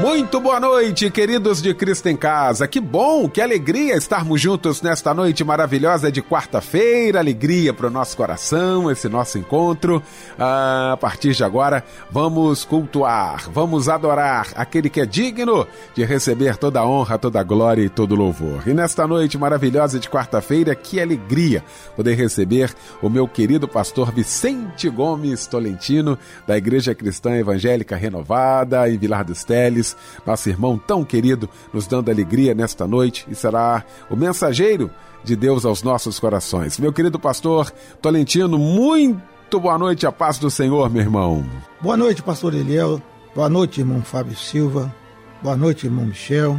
Muito boa noite, queridos de Cristo em Casa. Que bom, que alegria estarmos juntos nesta noite maravilhosa de quarta-feira. Alegria para o nosso coração, esse nosso encontro. Ah, a partir de agora, vamos cultuar, vamos adorar aquele que é digno de receber toda a honra, toda a glória e todo o louvor. E nesta noite maravilhosa de quarta-feira, que alegria poder receber o meu querido pastor Vicente Gomes Tolentino, da Igreja Cristã Evangélica Renovada, em Vilar dos Teles nosso irmão tão querido, nos dando alegria nesta noite e será o mensageiro de Deus aos nossos corações. Meu querido pastor Tolentino, muito boa noite, a paz do Senhor, meu irmão. Boa noite, pastor Eliel. Boa noite, irmão Fábio Silva. Boa noite, irmão Michel.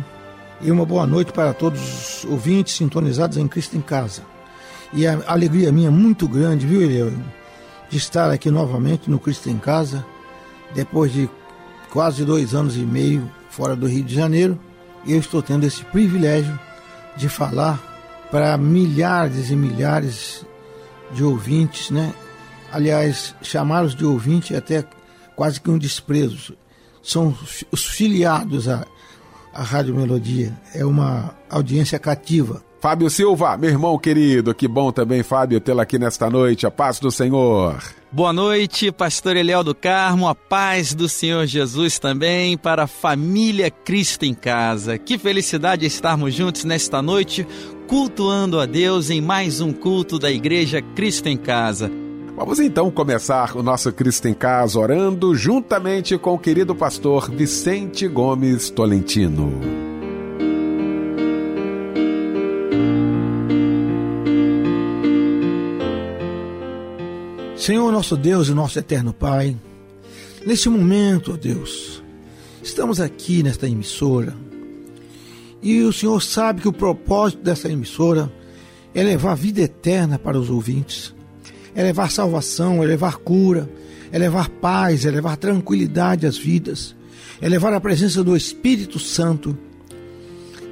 E uma boa noite para todos os ouvintes sintonizados em Cristo em Casa. E a alegria minha é muito grande, viu, Eliel, de estar aqui novamente no Cristo em Casa, depois de quase dois anos e meio fora do Rio de Janeiro, eu estou tendo esse privilégio de falar para milhares e milhares de ouvintes, né? Aliás, chamá-los de ouvinte é até quase que um desprezo. São os filiados à, à Rádio Melodia. É uma audiência cativa. Fábio Silva, meu irmão querido, que bom também, Fábio, tê-lo aqui nesta noite. A paz do Senhor. Boa noite, pastor Eliel do Carmo, a paz do Senhor Jesus também para a família Cristo em casa. Que felicidade estarmos juntos nesta noite, cultuando a Deus em mais um culto da Igreja Cristo em Casa. Vamos então começar o nosso Cristo em Casa orando juntamente com o querido pastor Vicente Gomes Tolentino. Senhor nosso Deus e nosso eterno Pai, neste momento, ó Deus, estamos aqui nesta emissora e o Senhor sabe que o propósito dessa emissora é levar vida eterna para os ouvintes, é levar salvação, é levar cura, é levar paz, é levar tranquilidade às vidas, é levar a presença do Espírito Santo.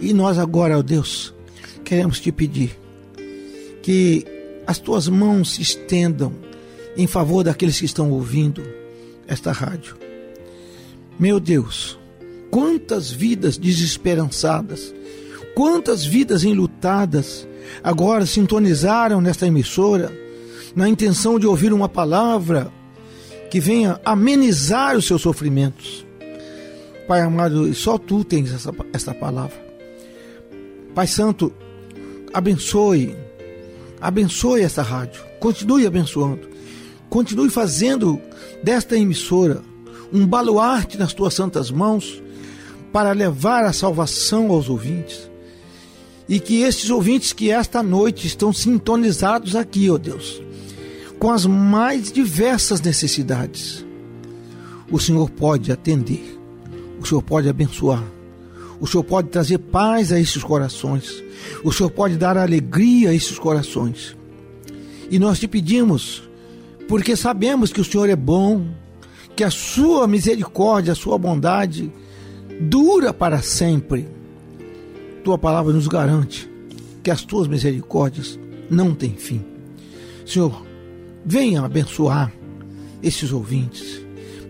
E nós agora, ó Deus, queremos te pedir que as tuas mãos se estendam em favor daqueles que estão ouvindo esta rádio. Meu Deus, quantas vidas desesperançadas, quantas vidas enlutadas agora sintonizaram nesta emissora na intenção de ouvir uma palavra que venha amenizar os seus sofrimentos. Pai amado, só tu tens essa, essa palavra. Pai Santo, abençoe, abençoe essa rádio, continue abençoando continue fazendo desta emissora um baluarte nas tuas santas mãos para levar a salvação aos ouvintes. E que estes ouvintes que esta noite estão sintonizados aqui, ó oh Deus, com as mais diversas necessidades, o Senhor pode atender, o Senhor pode abençoar, o Senhor pode trazer paz a esses corações, o Senhor pode dar alegria a esses corações. E nós te pedimos, porque sabemos que o Senhor é bom, que a sua misericórdia, a sua bondade dura para sempre. Tua palavra nos garante que as tuas misericórdias não têm fim. Senhor, venha abençoar esses ouvintes,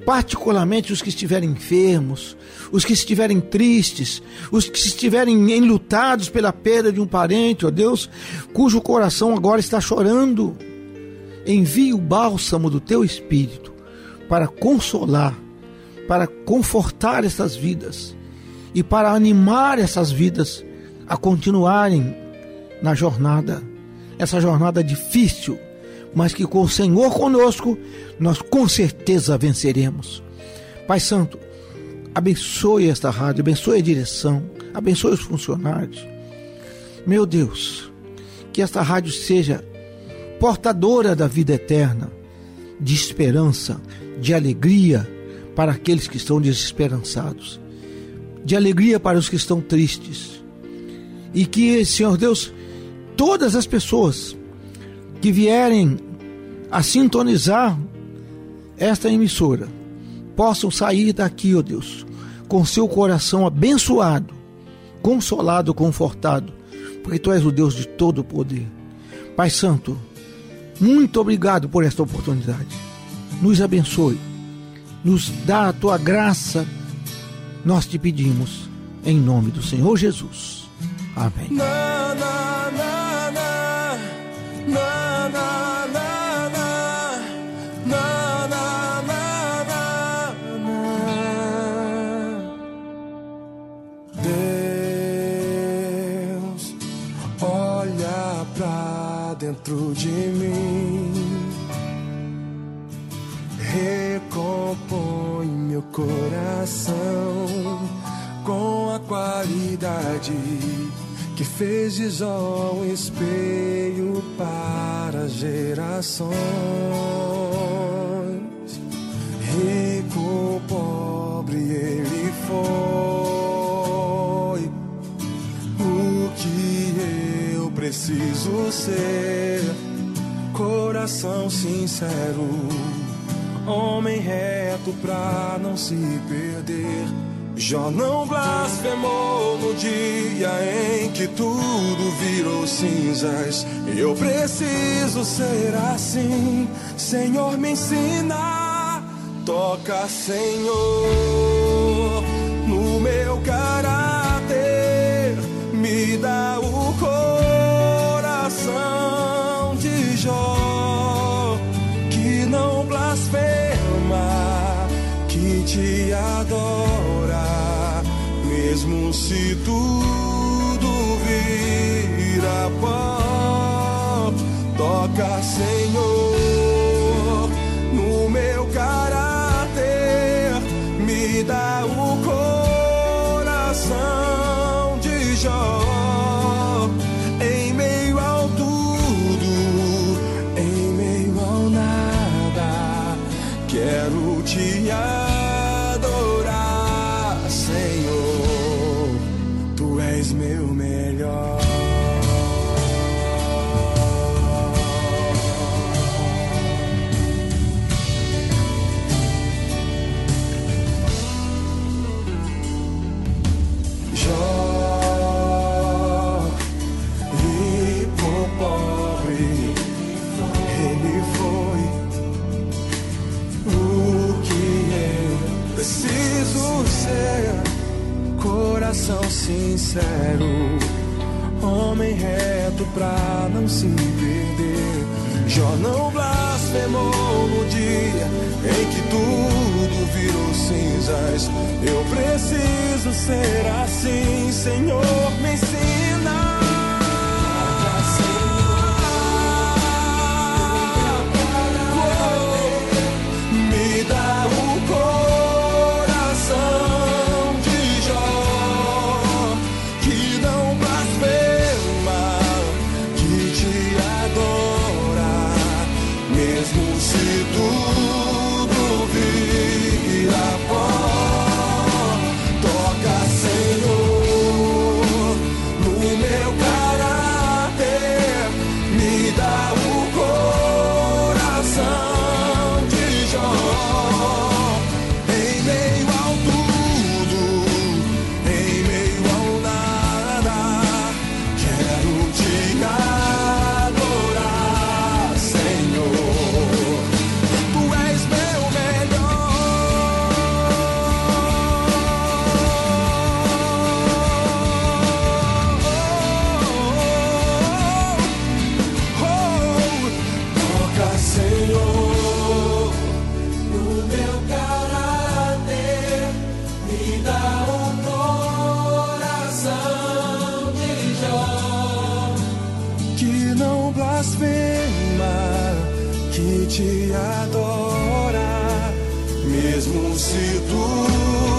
particularmente os que estiverem enfermos, os que estiverem tristes, os que estiverem enlutados pela perda de um parente, ó Deus, cujo coração agora está chorando envie o bálsamo do teu espírito para consolar, para confortar essas vidas e para animar essas vidas a continuarem na jornada, essa jornada difícil, mas que com o Senhor conosco nós com certeza venceremos. Pai Santo, abençoe esta rádio, abençoe a direção, abençoe os funcionários. Meu Deus, que esta rádio seja portadora da vida eterna, de esperança, de alegria para aqueles que estão desesperançados, de alegria para os que estão tristes. E que, Senhor Deus, todas as pessoas que vierem a sintonizar esta emissora possam sair daqui, ó oh Deus, com seu coração abençoado, consolado, confortado, porque tu és o Deus de todo o poder. Pai Santo, muito obrigado por esta oportunidade. Nos abençoe, nos dá a tua graça, nós te pedimos, em nome do Senhor Jesus. Amém. Dentro de mim. Recompõe meu coração com a qualidade que fez de Jó um espelho para gerações. Rico, pobre, ele foi. Preciso ser? Coração sincero, homem reto pra não se perder Jó não blasfemou no dia em que tudo virou cinzas. Eu preciso ser assim, Senhor, me ensina. Toca, Senhor, no meu caráter, me dá adora mesmo se tudo vira pó, toca, Senhor, blasfema que te adora, mesmo se tu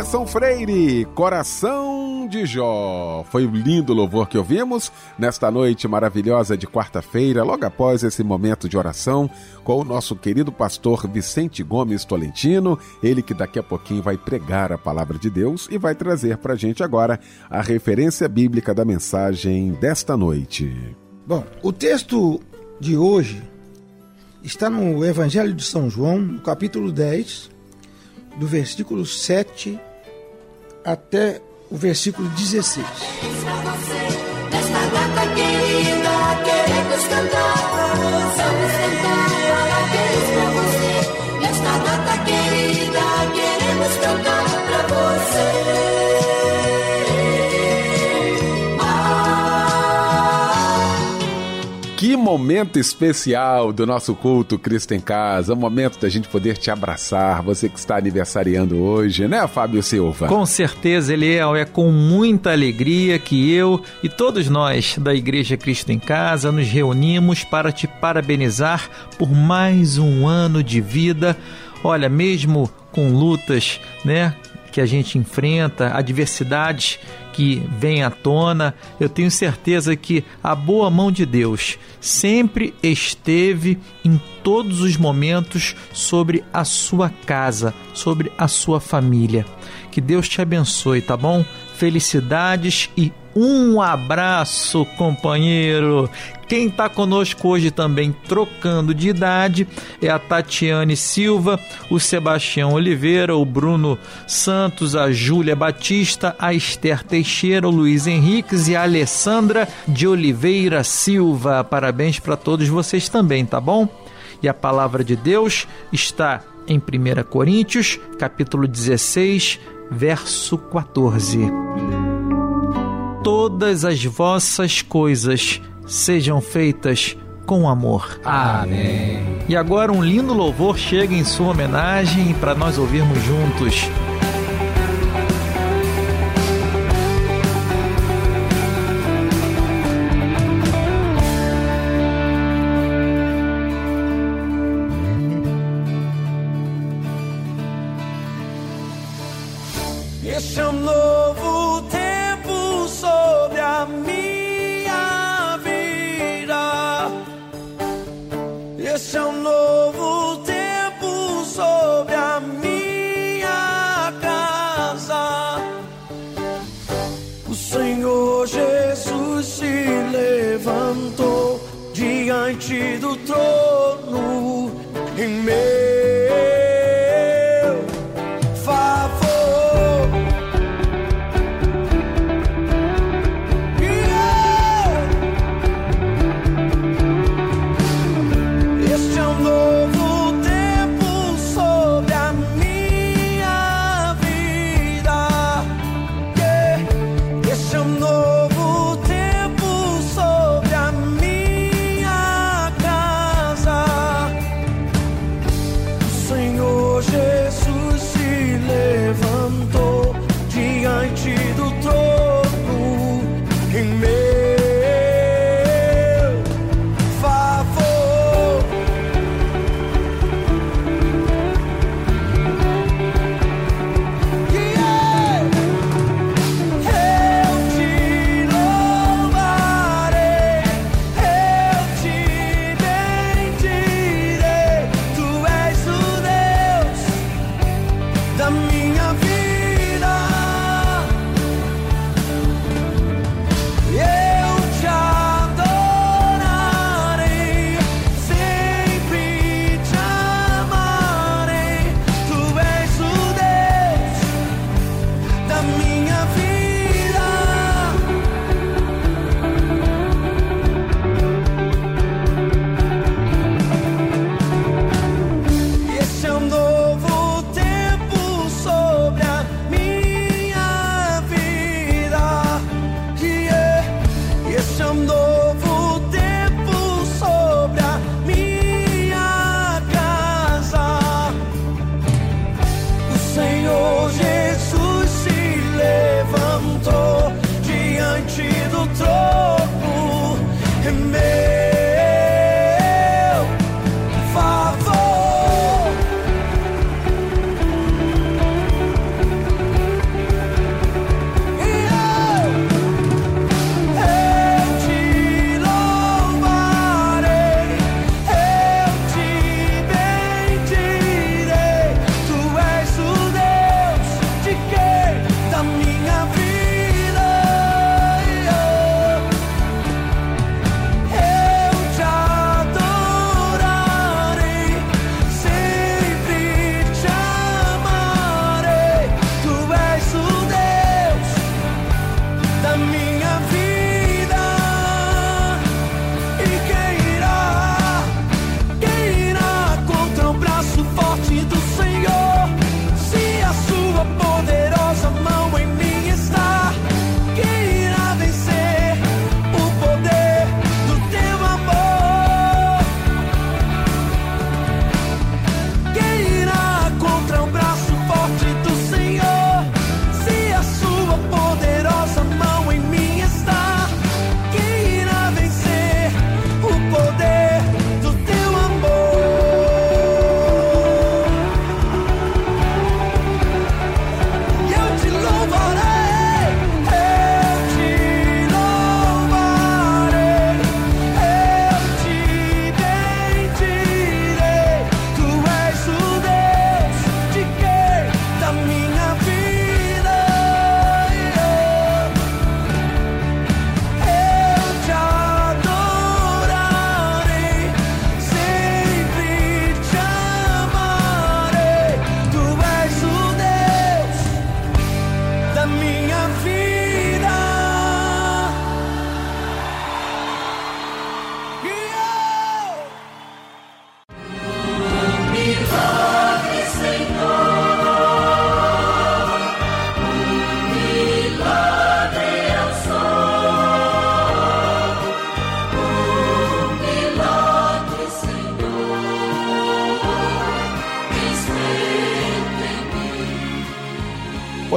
Anderson Freire, Coração de Jó. Foi um lindo louvor que ouvimos nesta noite maravilhosa de quarta-feira, logo após esse momento de oração com o nosso querido pastor Vicente Gomes Tolentino, ele que daqui a pouquinho vai pregar a palavra de Deus e vai trazer para a gente agora a referência bíblica da mensagem desta noite. Bom, o texto de hoje está no Evangelho de São João, no capítulo 10, do versículo 7 até o versículo 16. Nesta momento especial do nosso culto Cristo em Casa, um momento da gente poder te abraçar, você que está aniversariando hoje, né, Fábio Silva? Com certeza, Eliel, é com muita alegria que eu e todos nós da Igreja Cristo em Casa nos reunimos para te parabenizar por mais um ano de vida. Olha, mesmo com lutas, né, que a gente enfrenta, adversidades que vêm à tona, eu tenho certeza que a boa mão de Deus sempre esteve em todos os momentos sobre a sua casa, sobre a sua família. Que Deus te abençoe, tá bom? Felicidades e um abraço, companheiro. Quem está conosco hoje também, trocando de idade, é a Tatiane Silva, o Sebastião Oliveira, o Bruno Santos, a Júlia Batista, a Esther Teixeira, o Luiz Henriques e a Alessandra de Oliveira Silva. Parabéns para todos vocês também, tá bom? E a palavra de Deus está em 1 Coríntios, capítulo 16, verso 14 todas as vossas coisas sejam feitas com amor. Amém. E agora um lindo louvor chega em sua homenagem para nós ouvirmos juntos. through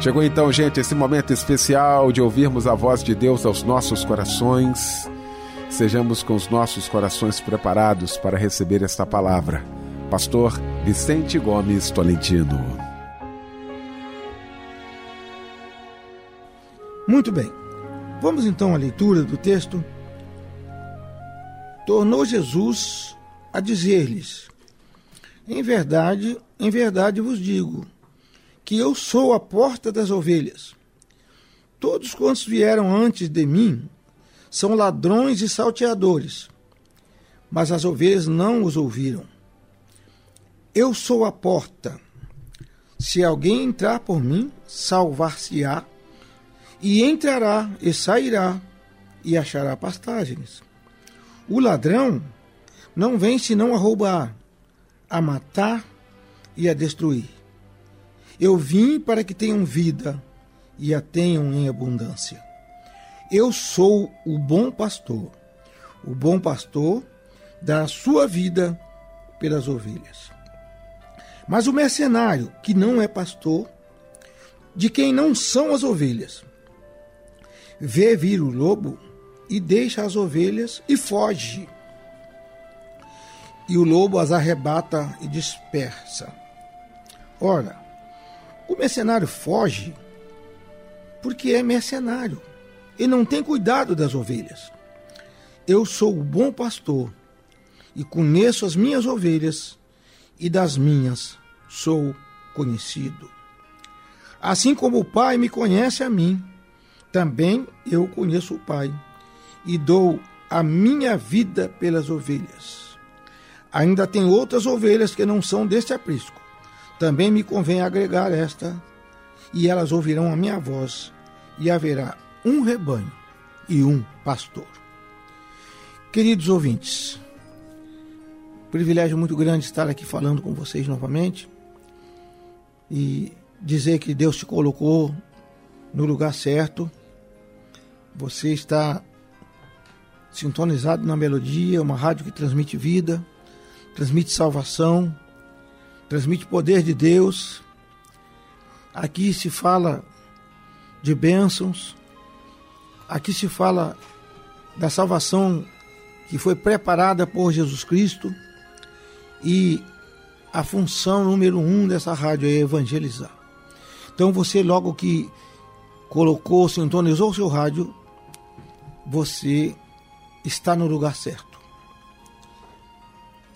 Chegou então, gente, esse momento especial de ouvirmos a voz de Deus aos nossos corações sejamos com os nossos corações preparados para receber esta palavra. Pastor Vicente Gomes Tolentino. Muito bem. Vamos então à leitura do texto. Tornou Jesus a dizer-lhes: Em verdade, em verdade vos digo, que eu sou a porta das ovelhas. Todos quantos vieram antes de mim são ladrões e salteadores, mas as ovelhas não os ouviram. Eu sou a porta. Se alguém entrar por mim, salvar-se-á, e entrará e sairá, e achará pastagens. O ladrão não vem senão a roubar, a matar e a destruir. Eu vim para que tenham vida e a tenham em abundância. Eu sou o bom pastor. O bom pastor dá a sua vida pelas ovelhas. Mas o mercenário, que não é pastor, de quem não são as ovelhas, vê vir o lobo e deixa as ovelhas e foge. E o lobo as arrebata e dispersa. Ora, o mercenário foge porque é mercenário e não tem cuidado das ovelhas. Eu sou o bom pastor e conheço as minhas ovelhas e das minhas sou conhecido. Assim como o Pai me conhece a mim, também eu conheço o Pai e dou a minha vida pelas ovelhas. Ainda tem outras ovelhas que não são deste aprisco. Também me convém agregar esta, e elas ouvirão a minha voz, e haverá um rebanho e um pastor. Queridos ouvintes, privilégio muito grande estar aqui falando com vocês novamente e dizer que Deus te colocou no lugar certo. Você está sintonizado na melodia, uma rádio que transmite vida, transmite salvação, transmite poder de Deus. Aqui se fala de bênçãos, Aqui se fala da salvação que foi preparada por Jesus Cristo e a função número um dessa rádio é evangelizar. Então você logo que colocou, sintonizou o seu rádio, você está no lugar certo.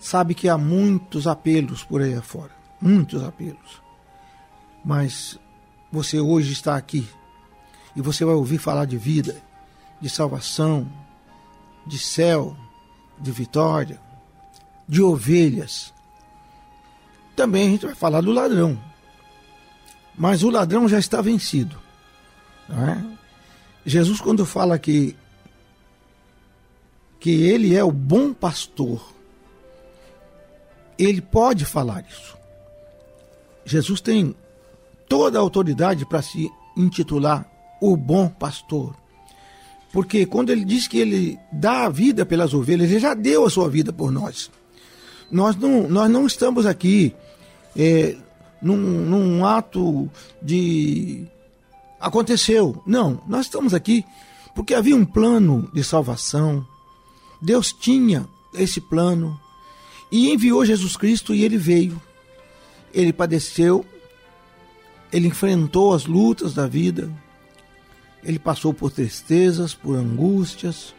Sabe que há muitos apelos por aí afora, muitos apelos. Mas você hoje está aqui e você vai ouvir falar de vida, de salvação, de céu, de vitória, de ovelhas. Também a gente vai falar do ladrão. Mas o ladrão já está vencido. É? Jesus, quando fala que, que ele é o bom pastor, ele pode falar isso. Jesus tem toda a autoridade para se intitular o bom pastor Porque quando ele diz que ele dá a vida pelas ovelhas, ele já deu a sua vida por nós. Nós não, nós não estamos aqui é, num, num ato de aconteceu. Não, nós estamos aqui porque havia um plano de salvação. Deus tinha esse plano e enviou Jesus Cristo e ele veio. Ele padeceu, ele enfrentou as lutas da vida, ele passou por tristezas, por angústias,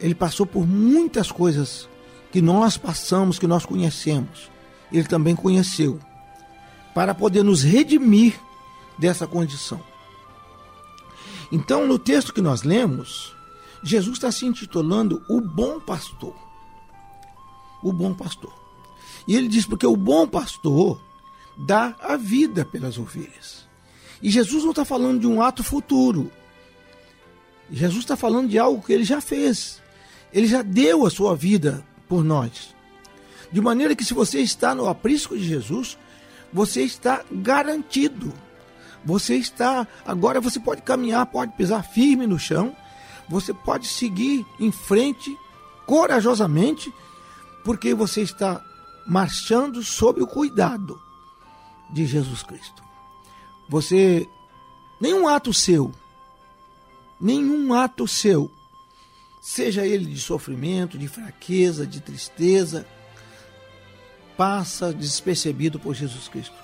ele passou por muitas coisas que nós passamos, que nós conhecemos. Ele também conheceu, para poder nos redimir dessa condição. Então, no texto que nós lemos, Jesus está se intitulando o bom pastor. O bom pastor. E ele diz: porque o bom pastor dá a vida pelas ovelhas. E Jesus não está falando de um ato futuro. Jesus está falando de algo que ele já fez. Ele já deu a sua vida por nós. De maneira que, se você está no aprisco de Jesus, você está garantido. Você está. Agora você pode caminhar, pode pisar firme no chão. Você pode seguir em frente corajosamente, porque você está marchando sob o cuidado de Jesus Cristo. Você, nenhum ato seu, nenhum ato seu, seja ele de sofrimento, de fraqueza, de tristeza, passa despercebido por Jesus Cristo.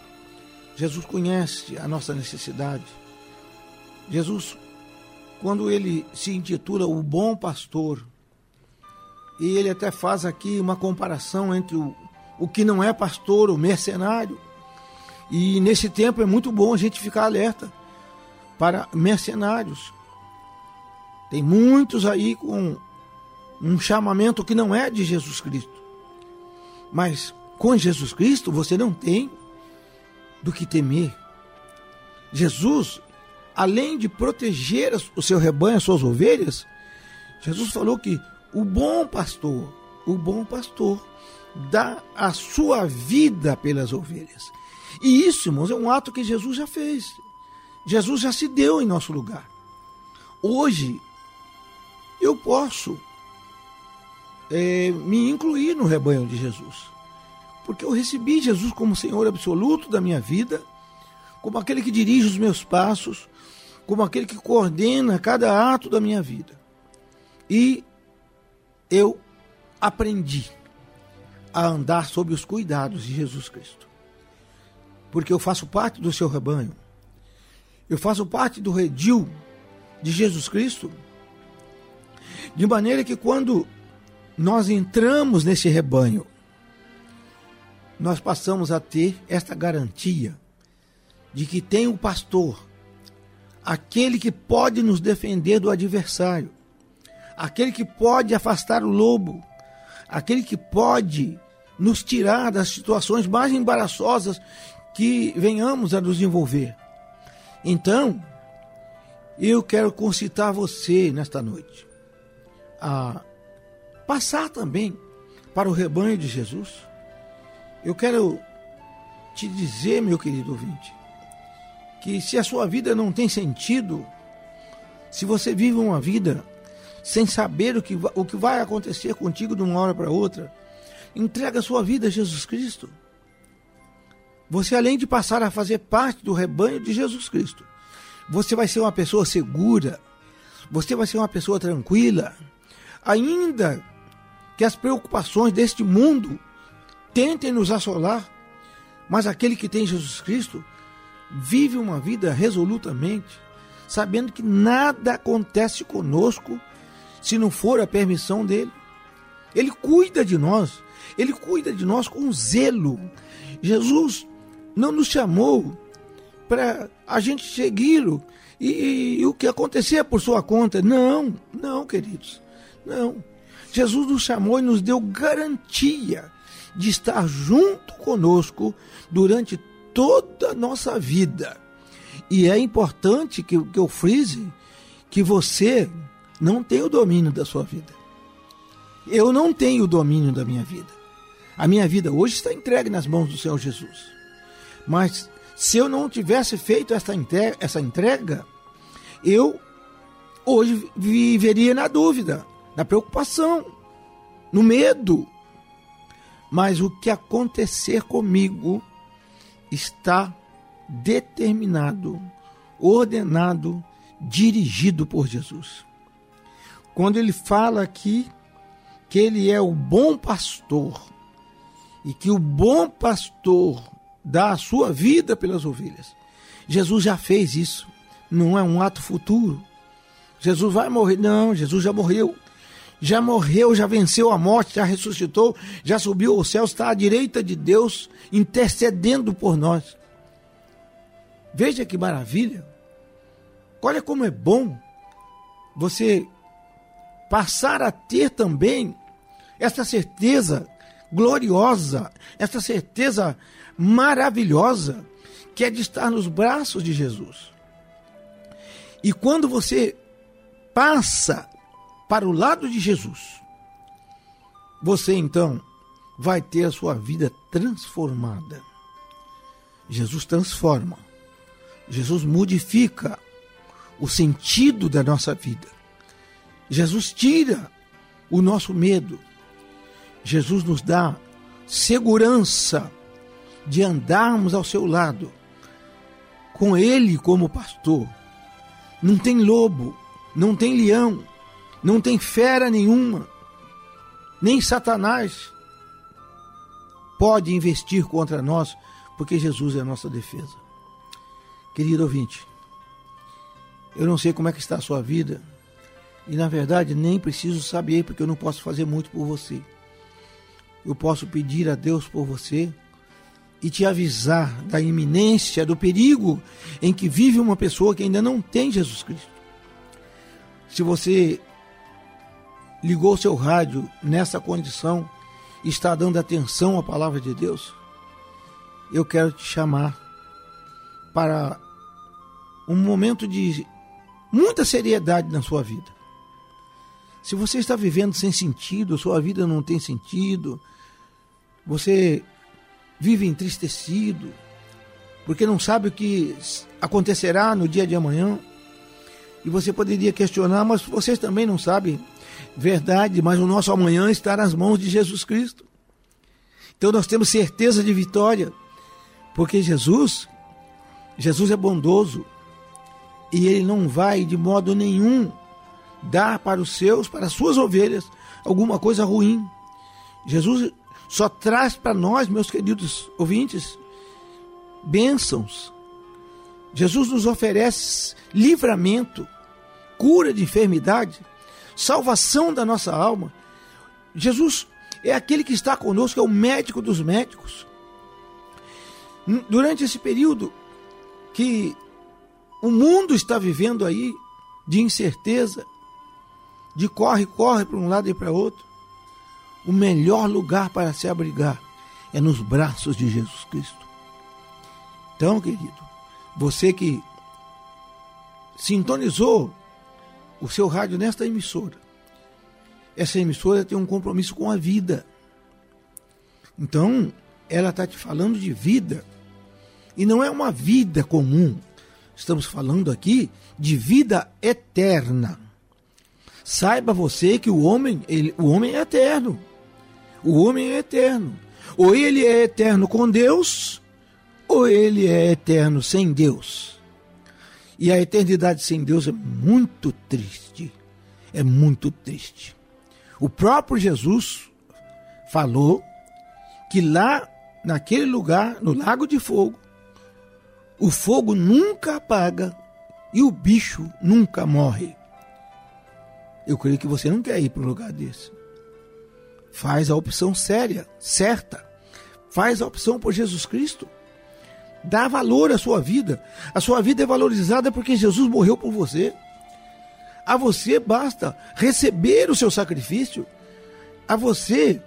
Jesus conhece a nossa necessidade. Jesus, quando ele se intitula o bom pastor, e ele até faz aqui uma comparação entre o, o que não é pastor, o mercenário, e nesse tempo é muito bom a gente ficar alerta para mercenários. Tem muitos aí com um chamamento que não é de Jesus Cristo. Mas com Jesus Cristo você não tem do que temer. Jesus, além de proteger o seu rebanho, as suas ovelhas, Jesus falou que o bom pastor, o bom pastor, dá a sua vida pelas ovelhas. E isso, irmãos, é um ato que Jesus já fez. Jesus já se deu em nosso lugar. Hoje, eu posso é, me incluir no rebanho de Jesus. Porque eu recebi Jesus como Senhor absoluto da minha vida, como aquele que dirige os meus passos, como aquele que coordena cada ato da minha vida. E eu aprendi a andar sob os cuidados de Jesus Cristo porque eu faço parte do seu rebanho. Eu faço parte do redil de Jesus Cristo. De maneira que quando nós entramos nesse rebanho, nós passamos a ter esta garantia de que tem o pastor, aquele que pode nos defender do adversário, aquele que pode afastar o lobo, aquele que pode nos tirar das situações mais embaraçosas que venhamos a nos envolver. Então, eu quero concitar você nesta noite a passar também para o rebanho de Jesus. Eu quero te dizer, meu querido ouvinte, que se a sua vida não tem sentido, se você vive uma vida sem saber o que, o que vai acontecer contigo de uma hora para outra, entrega a sua vida a Jesus Cristo. Você, além de passar a fazer parte do rebanho de Jesus Cristo, você vai ser uma pessoa segura, você vai ser uma pessoa tranquila, ainda que as preocupações deste mundo tentem nos assolar, mas aquele que tem Jesus Cristo vive uma vida resolutamente, sabendo que nada acontece conosco se não for a permissão dele. Ele cuida de nós, ele cuida de nós com zelo. Jesus não nos chamou para a gente segui-lo e, e, o que acontecer por sua conta. Não, não, queridos, não. Jesus nos chamou e nos deu garantia de estar junto conosco durante toda a nossa vida. E é importante que, que eu frise que você não tem o domínio da sua vida. Eu não tenho o domínio da minha vida. A minha vida hoje está entregue nas mãos do Senhor Jesus. Mas se eu não tivesse feito essa entrega, essa entrega eu hoje viveria na dúvida, na preocupação, no medo. Mas o que acontecer comigo está determinado, ordenado, dirigido por Jesus. Quando ele fala aqui que ele é o bom pastor e que o bom pastor dá a sua vida pelas ovelhas. Jesus já fez isso, não é um ato futuro. Jesus vai morrer, não, Jesus já morreu. Já morreu, já venceu a morte, já ressuscitou, já subiu ao céu, está à direita de Deus, intercedendo por nós. Veja que maravilha. Olha como é bom você passar a ter também essa certeza gloriosa, essa certeza maravilhosa que é de estar nos braços de Jesus. E quando você passa para o lado de Jesus, você então vai ter a sua vida transformada. Jesus transforma, Jesus modifica o sentido da nossa vida. Jesus tira o nosso medo. Jesus nos dá segurança de andarmos ao seu lado, com Ele como pastor. Não tem lobo, não tem leão, não tem fera nenhuma, nem Satanás pode investir contra nós, porque Jesus é a nossa defesa. Querido ouvinte, eu não sei como é que está a sua vida, e na verdade nem preciso saber, porque eu não posso fazer muito por você. Eu posso pedir a Deus por você e te avisar da iminência, do perigo em que vive uma pessoa que ainda não tem Jesus Cristo. Se você ligou seu rádio nessa condição está dando atenção à palavra de Deus, eu quero te chamar para um momento de muita seriedade na sua vida. Se você está vivendo sem sentido, sua vida não tem sentido, você vive entristecido, porque não sabe o que acontecerá no dia de amanhã, e você poderia questionar, mas vocês também não sabem. Verdade, mas o nosso amanhã está nas mãos de Jesus Cristo. Então nós temos certeza de vitória, porque Jesus, Jesus é bondoso, e ele não vai de modo nenhum dar para os seus, para as suas ovelhas, alguma coisa ruim. Jesus só traz para nós, meus queridos ouvintes, bênçãos. Jesus nos oferece livramento, cura de enfermidade, salvação da nossa alma. Jesus é aquele que está conosco, é o médico dos médicos. Durante esse período que o mundo está vivendo aí de incerteza, de corre, corre para um lado e para outro, o melhor lugar para se abrigar é nos braços de Jesus Cristo. Então, querido, você que sintonizou o seu rádio nesta emissora, essa emissora tem um compromisso com a vida. Então, ela está te falando de vida. E não é uma vida comum. Estamos falando aqui de vida eterna. Saiba você que o homem, ele, o homem é eterno. O homem é eterno. Ou ele é eterno com Deus, ou ele é eterno sem Deus. E a eternidade sem Deus é muito triste. É muito triste. O próprio Jesus falou que lá, naquele lugar, no Lago de Fogo, o fogo nunca apaga e o bicho nunca morre. Eu creio que você não quer ir para um lugar desse. Faz a opção séria, certa. Faz a opção por Jesus Cristo. Dá valor à sua vida. A sua vida é valorizada porque Jesus morreu por você. A você basta receber o seu sacrifício. A você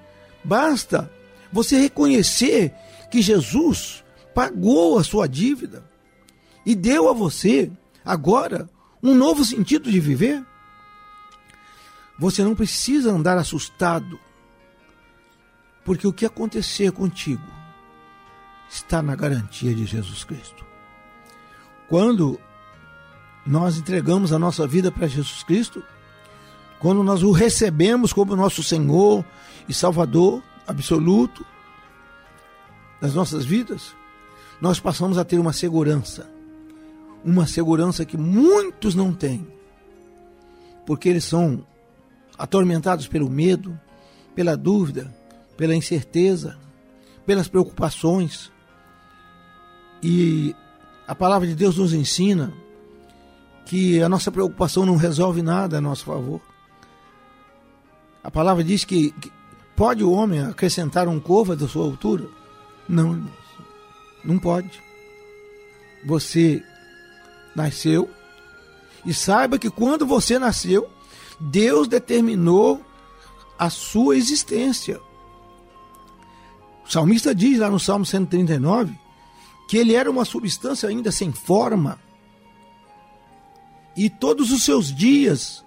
basta você reconhecer que Jesus pagou a sua dívida e deu a você agora um novo sentido de viver. Você não precisa andar assustado porque o que acontecer contigo está na garantia de Jesus Cristo. Quando nós entregamos a nossa vida para Jesus Cristo, quando nós o recebemos como nosso Senhor e Salvador absoluto das nossas vidas, nós passamos a ter uma segurança. Uma segurança que muitos não têm. Porque eles são atormentados pelo medo, pela dúvida, pela incerteza, pelas preocupações. E a palavra de Deus nos ensina que a nossa preocupação não resolve nada a nosso favor. A palavra diz que, que pode o homem acrescentar um cova da sua altura? Não, não pode. Você nasceu e saiba que quando você nasceu, Deus determinou a sua existência. O salmista diz lá no Salmo 139 que ele era uma substância ainda sem forma e todos os seus dias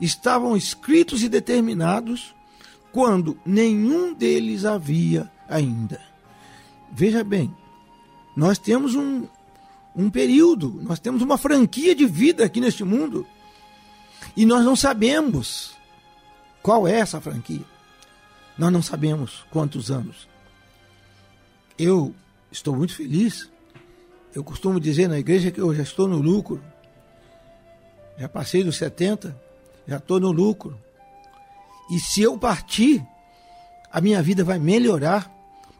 estavam escritos e determinados quando nenhum deles havia ainda. Veja bem, nós temos um, um período, nós temos uma franquia de vida aqui neste mundo e nós não sabemos qual é essa franquia. Nós não sabemos quantos anos. Eu estou muito feliz. Eu costumo dizer na igreja que eu já estou no lucro já passei dos 70, já estou no lucro. E se eu partir, a minha vida vai melhorar,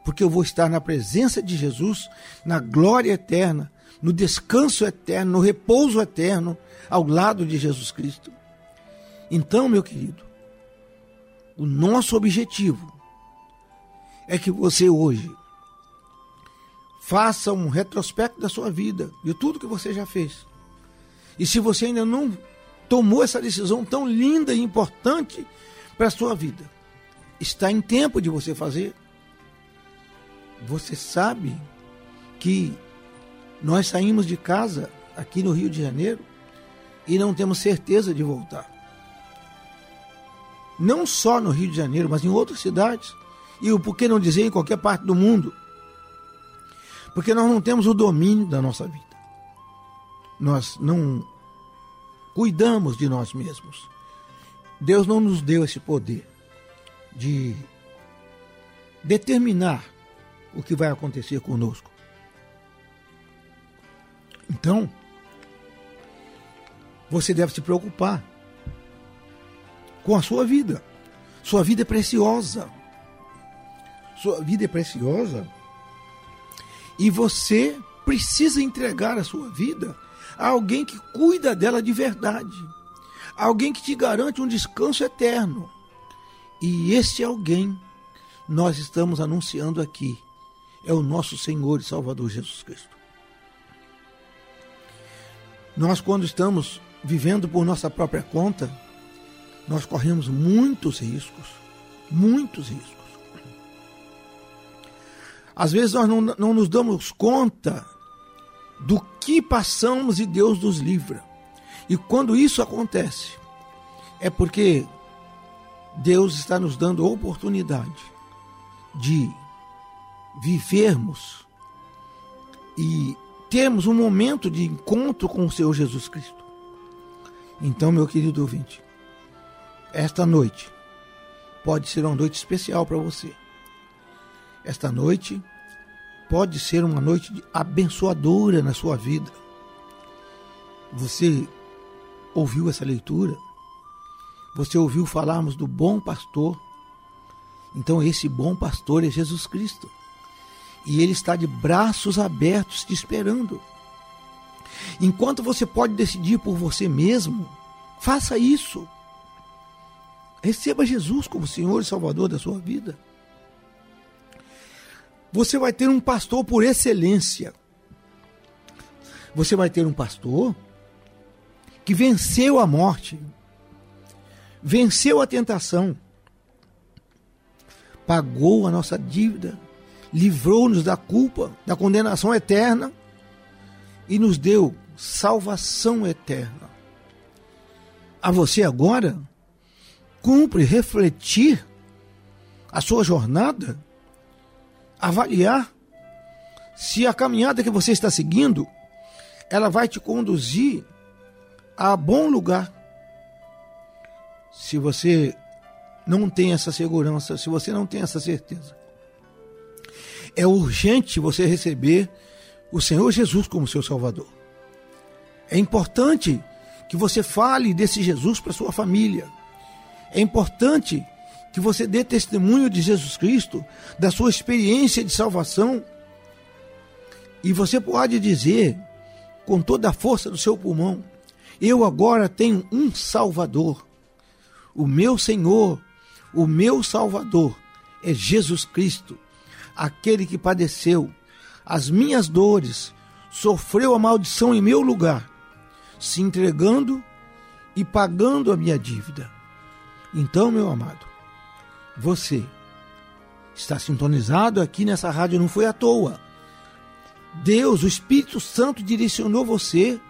porque eu vou estar na presença de Jesus, na glória eterna, no descanso eterno, no repouso eterno, ao lado de Jesus Cristo. Então, meu querido, o nosso objetivo é que você hoje faça um retrospecto da sua vida, de tudo que você já fez e se você ainda não tomou essa decisão tão linda e importante para a sua vida, está em tempo de você fazer. Você sabe que nós saímos de casa aqui no Rio de Janeiro e não temos certeza de voltar. Não só no Rio de Janeiro, mas em outras cidades. E o por que não dizer em qualquer parte do mundo? Porque nós não temos o domínio da nossa vida nós não cuidamos de nós mesmos. Deus não nos deu esse poder de determinar o que vai acontecer conosco. Então, você deve se preocupar com a sua vida. Sua vida é preciosa. Sua vida é preciosa. E você precisa entregar a sua vida a alguém que cuida dela de verdade, alguém que te garante um descanso eterno. E esse alguém nós estamos anunciando aqui é o nosso Senhor e Salvador Jesus Cristo. Nós, quando estamos vivendo por nossa própria conta, nós corremos muitos riscos, muitos riscos. Às vezes nós não, não nos damos conta do que passamos e Deus nos livra. E quando isso acontece, é porque Deus está nos dando oportunidade de vivermos e termos um momento de encontro com o Senhor Jesus Cristo. Então, meu querido ouvinte, esta noite pode ser uma noite especial para você. Esta noite pode ser uma noite abençoadora na sua vida. Você ouviu essa leitura? Você ouviu falarmos do bom pastor? Então, esse bom pastor é Jesus Cristo. E ele está de braços abertos te esperando. Enquanto você pode decidir por você mesmo, faça isso. Receba Jesus como Senhor e Salvador da sua vida você vai ter um pastor por excelência. Você vai ter um pastor que venceu a morte, venceu a tentação, pagou a nossa dívida, livrou-nos da culpa, da condenação eterna e nos deu salvação eterna. A você agora cumpre refletir a sua jornada avaliar se a caminhada que você está seguindo ela vai te conduzir há bom lugar. Se você não tem essa segurança, se você não tem essa certeza, é urgente você receber o Senhor Jesus como seu Salvador. É importante que você fale desse Jesus para sua família. É importante que você dê testemunho de Jesus Cristo, da sua experiência de salvação. E você pode dizer, com toda a força do seu pulmão: Eu agora tenho um Salvador. O meu Senhor, o meu Salvador é Jesus Cristo, aquele que padeceu as minhas dores, sofreu a maldição em meu lugar, se entregando e pagando a minha dívida. Então, meu amado, você está sintonizado aqui nessa rádio, não foi à toa. Deus, o Espírito Santo, direcionou você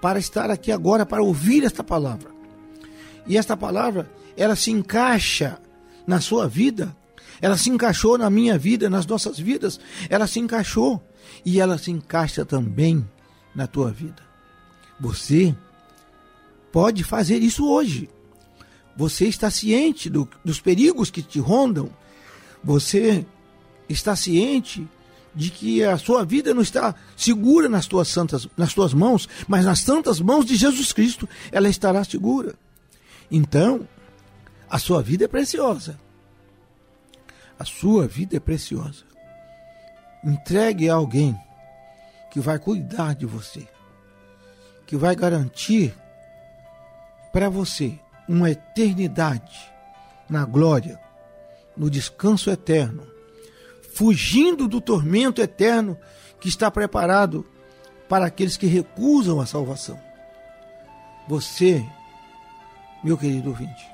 para estar aqui agora, para ouvir esta palavra. E esta palavra, ela se encaixa na sua vida, ela se encaixou na minha vida, nas nossas vidas, ela se encaixou e ela se encaixa também na tua vida. Você pode fazer isso hoje. Você está ciente do, dos perigos que te rondam. Você está ciente de que a sua vida não está segura nas tuas santas, nas tuas mãos, mas nas santas mãos de Jesus Cristo ela estará segura. Então, a sua vida é preciosa. A sua vida é preciosa. Entregue a alguém que vai cuidar de você, que vai garantir para você uma eternidade na glória, no descanso eterno fugindo do tormento eterno que está preparado para aqueles que recusam a salvação. Você, meu querido ouvinte,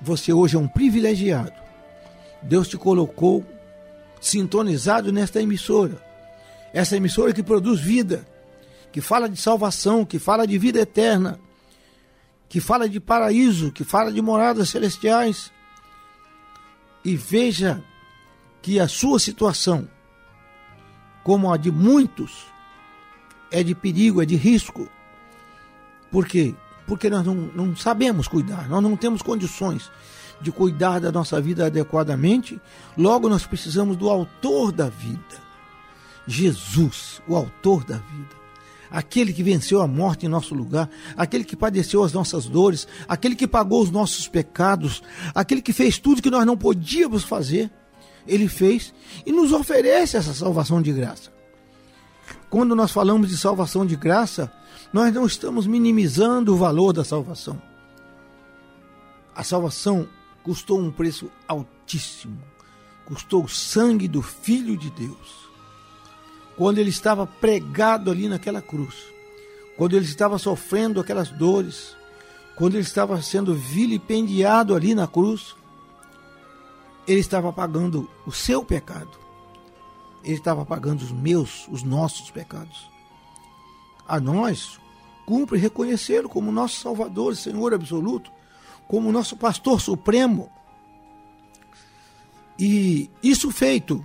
você hoje é um privilegiado. Deus te colocou sintonizado nesta emissora. Essa emissora que produz vida, que fala de salvação, que fala de vida eterna, que fala de paraíso, que fala de moradas celestiais. E veja que a sua situação, como a de muitos, é de perigo, é de risco. Por quê? Porque nós não, não sabemos cuidar, nós não temos condições de cuidar da nossa vida adequadamente, logo nós precisamos do autor da vida. Jesus, o autor da vida. Aquele que venceu a morte em nosso lugar, aquele que padeceu as nossas dores, aquele que pagou os nossos pecados, aquele que fez tudo que nós não podíamos fazer ele fez e nos oferece essa salvação de graça. Quando nós falamos de salvação de graça, nós não estamos minimizando o valor da salvação. A salvação custou um preço altíssimo. Custou o sangue do Filho de Deus. Quando ele estava pregado ali naquela cruz, quando ele estava sofrendo aquelas dores, quando ele estava sendo vilipendiado ali na cruz, ele estava pagando o seu pecado. Ele estava pagando os meus, os nossos pecados. A nós cumpre reconhecê-lo como nosso Salvador, Senhor absoluto, como nosso pastor supremo. E isso feito,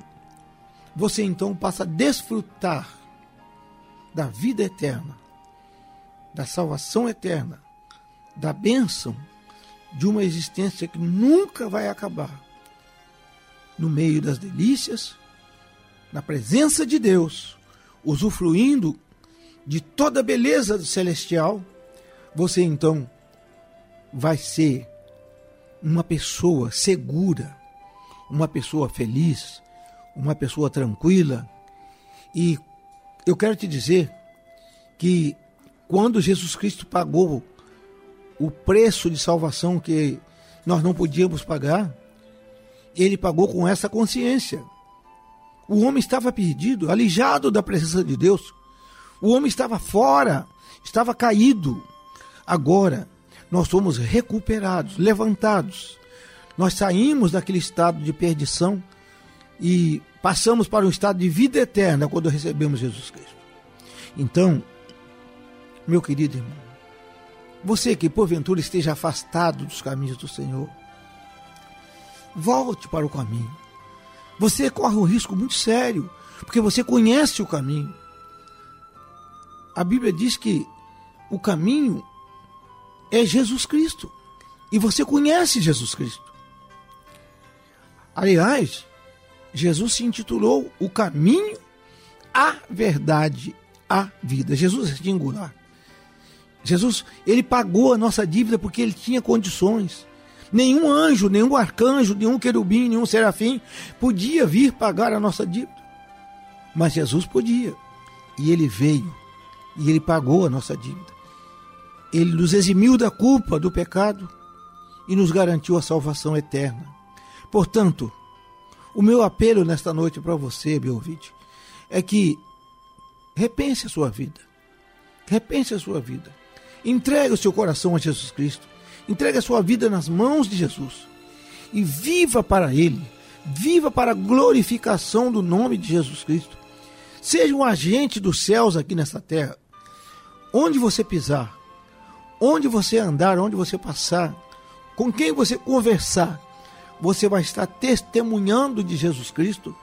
você então passa a desfrutar da vida eterna, da salvação eterna, da bênção de uma existência que nunca vai acabar no meio das delícias, na presença de Deus, usufruindo de toda a beleza celestial, você então vai ser uma pessoa segura, uma pessoa feliz, uma pessoa tranquila. E eu quero te dizer que quando Jesus Cristo pagou o preço de salvação que nós não podíamos pagar, ele pagou com essa consciência. O homem estava perdido, alijado da presença de Deus. O homem estava fora, estava caído. Agora, nós somos recuperados, levantados. Nós saímos daquele estado de perdição e passamos para um estado de vida eterna quando recebemos Jesus Cristo. Então, meu querido irmão, você que porventura esteja afastado dos caminhos do Senhor, volte para o caminho. Você corre um risco muito sério, porque você conhece o caminho. A Bíblia diz que o caminho é Jesus Cristo. E você conhece Jesus Cristo. Aliás, Jesus se intitulou o caminho, a verdade, a vida. Jesus é singular. Jesus, ele pagou a nossa dívida porque ele tinha condições. Nenhum anjo, nenhum arcanjo, nenhum querubim, nenhum serafim podia vir pagar a nossa dívida. Mas Jesus podia. E ele veio. E ele pagou a nossa dívida. Ele nos eximiu da culpa do pecado e nos garantiu a salvação eterna. Portanto, o meu apelo nesta noite para você, meu ouvinte, é que repense a sua vida. Repense a sua vida. Entregue o seu coração a Jesus Cristo. Entregue a sua vida nas mãos de Jesus. E viva para Ele. Viva para a glorificação do nome de Jesus Cristo. Seja um agente dos céus aqui nessa terra. Onde você pisar, onde você andar, onde você passar, com quem você conversar, você vai estar testemunhando de Jesus Cristo,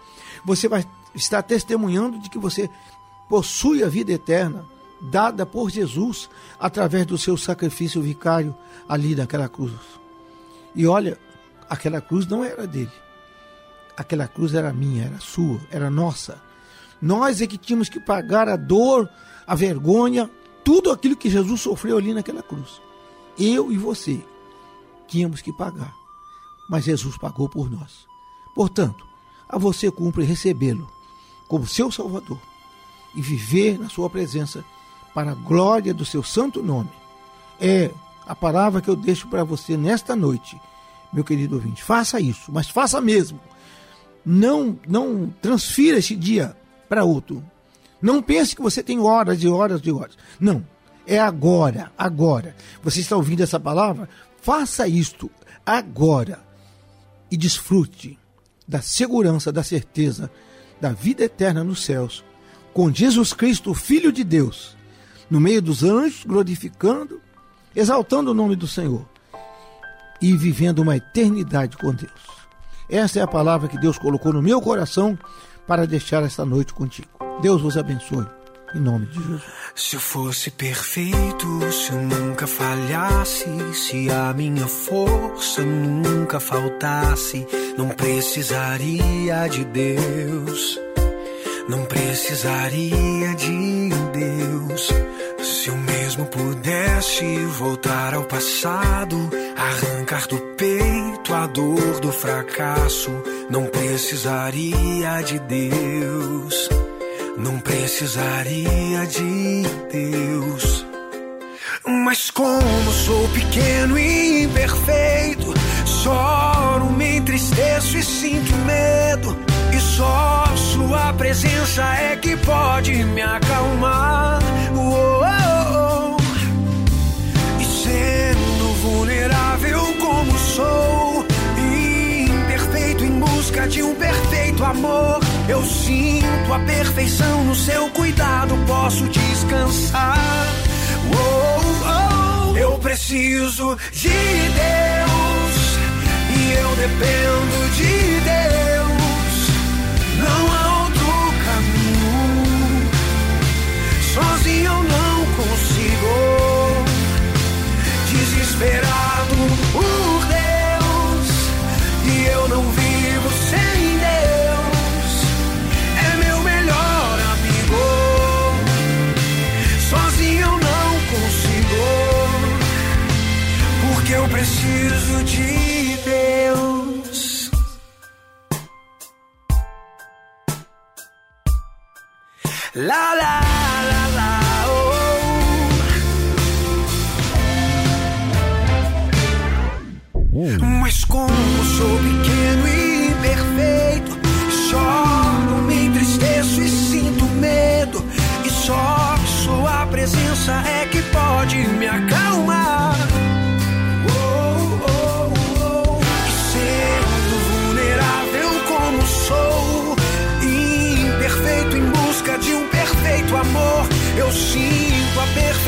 você vai estar testemunhando de que você possui a vida eterna dada por Jesus através do seu sacrifício vicário ali naquela cruz. E olha, aquela cruz não era dele. Aquela cruz era minha, era sua, era nossa. Nós é que tínhamos que pagar a dor, a vergonha, tudo aquilo que Jesus sofreu ali naquela cruz. Eu e você tínhamos que pagar mas Jesus pagou por nós. Portanto, a você cumpre recebê-lo como seu Salvador e viver na sua presença para a glória do seu santo nome. É a palavra que eu deixo para você nesta noite, meu querido ouvinte. Faça isso, mas faça mesmo. Não, não transfira esse dia para outro. Não pense que você tem horas e horas e horas. Não. É agora, agora. Você está ouvindo essa palavra? Faça isto agora e desfrute da segurança, da certeza da vida eterna nos céus, com Jesus Cristo, Filho de Deus, no meio dos anjos, glorificando, exaltando o nome do Senhor e vivendo uma eternidade com Deus. Essa é a palavra que Deus colocou no meu coração para deixar esta noite contigo. Deus vos abençoe. Em nome de Jesus. Se eu fosse perfeito, se eu nunca falhasse, se a minha força nunca faltasse, não precisaria de Deus. Não precisaria de mesmo pudesse voltar ao passado, arrancar do peito a dor do fracasso, não precisaria de Deus não precisaria de Deus. Mas como sou pequeno e imperfeito, choro, me entristeço e sinto medo. E só sua presença é que pode me acalmar. Amor eu sinto a perfeição no seu cuidado, posso descansar. Oh, oh, eu preciso de Deus e eu dependo de Deus. La la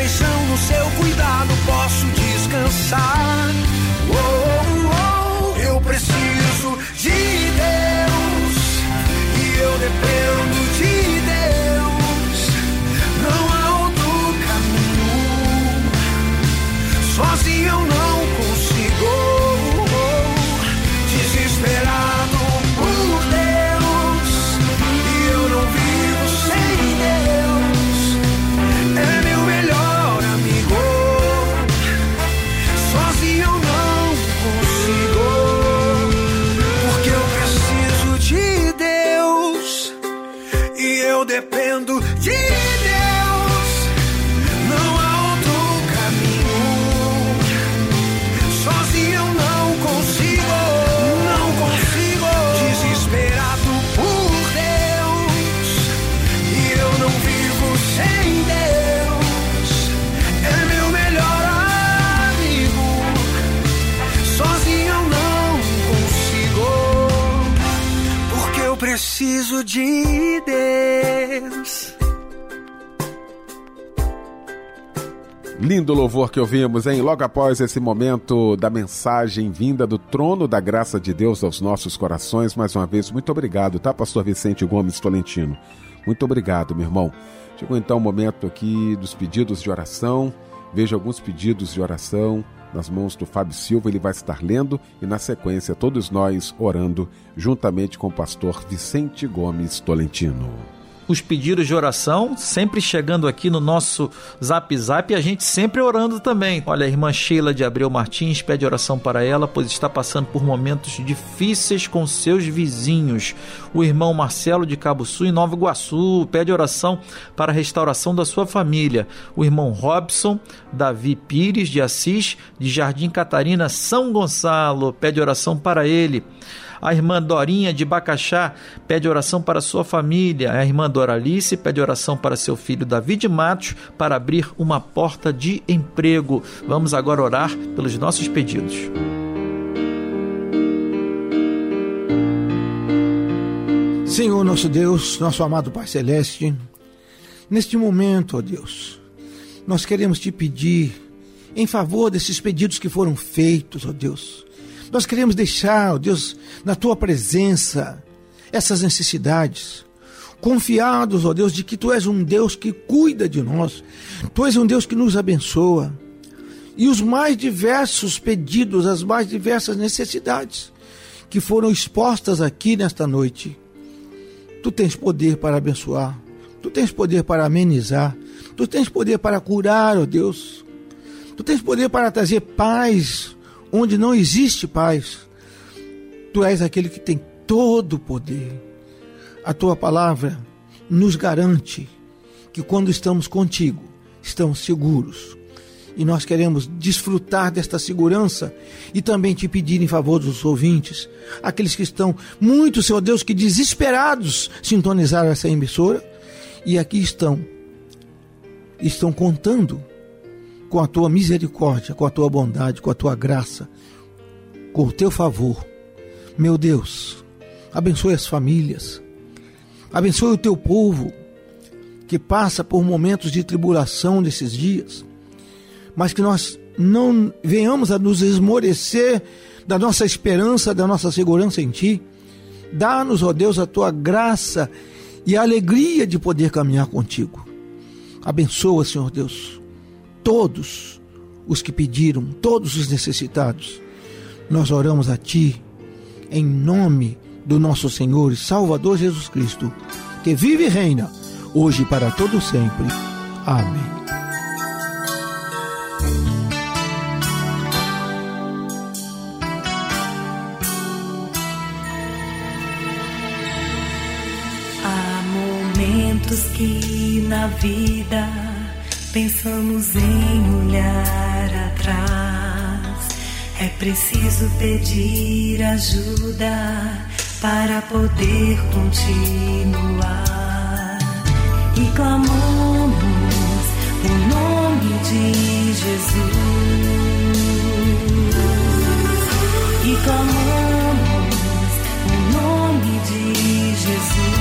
perfeição no seu cuidado, posso descansar. Louvor que ouvimos, hein? Logo após esse momento da mensagem vinda do trono da graça de Deus aos nossos corações, mais uma vez, muito obrigado, tá, Pastor Vicente Gomes Tolentino? Muito obrigado, meu irmão. Chegou então o momento aqui dos pedidos de oração. Vejo alguns pedidos de oração nas mãos do Fábio Silva, ele vai estar lendo e, na sequência, todos nós orando juntamente com o pastor Vicente Gomes Tolentino os pedidos de oração, sempre chegando aqui no nosso Zap Zap e a gente sempre orando também. Olha, a irmã Sheila de Abreu Martins pede oração para ela, pois está passando por momentos difíceis com seus vizinhos. O irmão Marcelo de Cabo Sul, em Nova Iguaçu, pede oração para a restauração da sua família. O irmão Robson Davi Pires de Assis, de Jardim Catarina, São Gonçalo, pede oração para ele. A irmã Dorinha de Bacaxá pede oração para sua família. A irmã Doralice pede oração para seu filho David Matos para abrir uma porta de emprego. Vamos agora orar pelos nossos pedidos. Senhor nosso Deus, nosso amado Pai Celeste, neste momento, ó Deus, nós queremos te pedir em favor desses pedidos que foram feitos, ó Deus. Nós queremos deixar, Deus, na tua presença essas necessidades. Confiados, ó Deus, de que tu és um Deus que cuida de nós. Tu és um Deus que nos abençoa. E os mais diversos pedidos, as mais diversas necessidades que foram expostas aqui nesta noite. Tu tens poder para abençoar. Tu tens poder para amenizar. Tu tens poder para curar, ó Deus. Tu tens poder para trazer paz onde não existe paz. Tu és aquele que tem todo o poder. A tua palavra nos garante que quando estamos contigo, estamos seguros. E nós queremos desfrutar desta segurança e também te pedir em favor dos ouvintes, aqueles que estão muito, Senhor Deus, que desesperados sintonizaram essa emissora e aqui estão, estão contando com a tua misericórdia, com a tua bondade, com a tua graça, com o teu favor. Meu Deus, abençoe as famílias, abençoe o teu povo que passa por momentos de tribulação nesses dias, mas que nós não venhamos a nos esmorecer da nossa esperança, da nossa segurança em Ti. Dá-nos, ó Deus, a tua graça e a alegria de poder caminhar contigo. Abençoa, Senhor Deus, todos os que pediram, todos os necessitados. Nós oramos a Ti, em nome do nosso Senhor e Salvador Jesus Cristo, que vive e reina, hoje e para todo sempre. Amém. Há momentos que na vida pensamos em olhar atrás. É preciso pedir ajuda para poder continuar. E clamamos o nome de Jesus. E clamamos o nome de Jesus.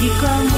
E clamamos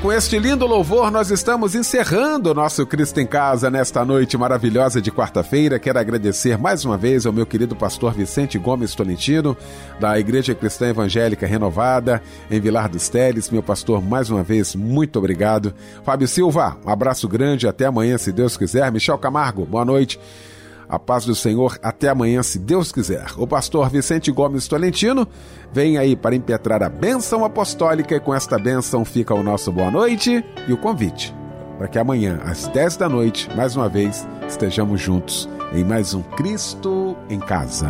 com este lindo louvor, nós estamos encerrando o nosso Cristo em Casa nesta noite maravilhosa de quarta-feira. Quero agradecer mais uma vez ao meu querido pastor Vicente Gomes Tolentino, da Igreja Cristã Evangélica Renovada, em Vilar dos Teles. Meu pastor, mais uma vez, muito obrigado. Fábio Silva, um abraço grande, até amanhã, se Deus quiser. Michel Camargo, boa noite. A paz do Senhor até amanhã, se Deus quiser. O pastor Vicente Gomes Tolentino vem aí para impetrar a bênção apostólica e com esta bênção fica o nosso boa noite e o convite para que amanhã, às 10 da noite, mais uma vez, estejamos juntos em mais um Cristo em Casa.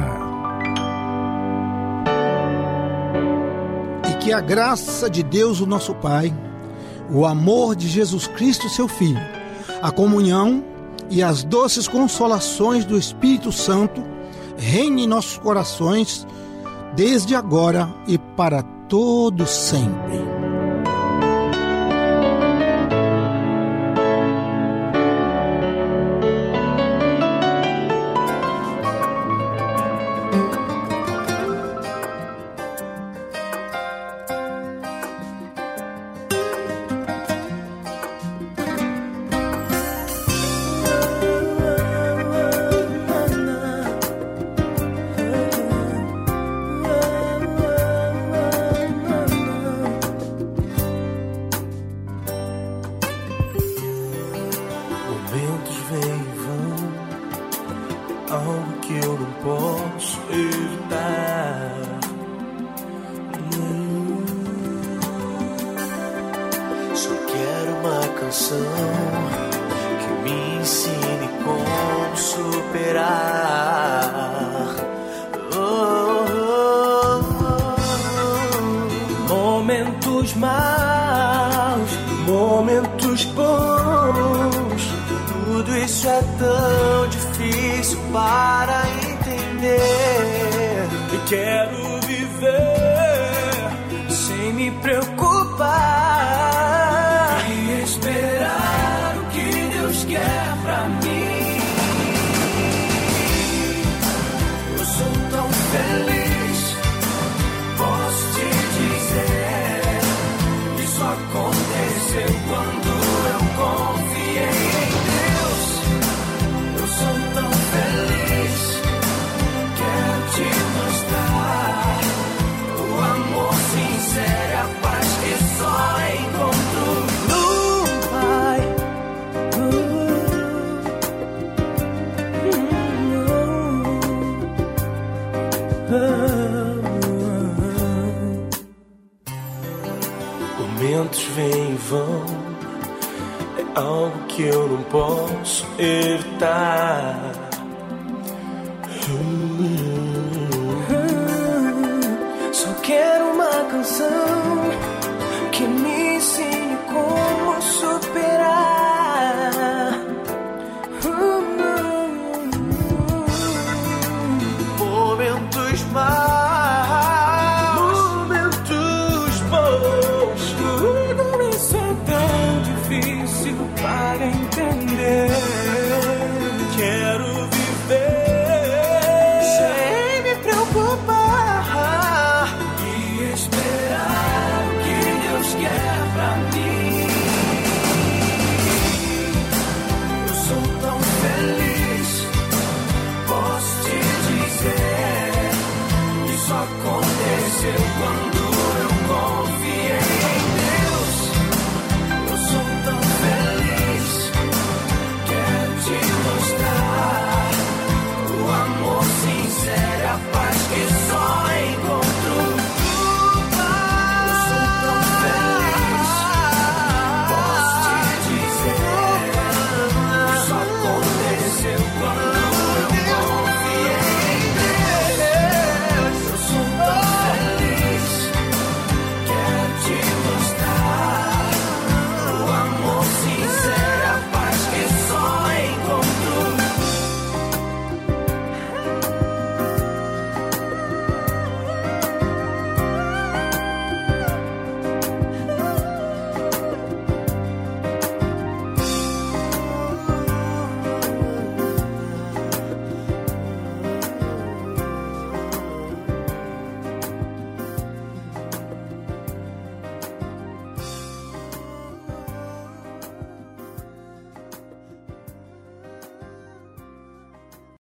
E que a graça de Deus, o nosso Pai, o amor de Jesus Cristo, seu Filho, a comunhão e as doces consolações do Espírito Santo reine em nossos corações desde agora e para todo sempre.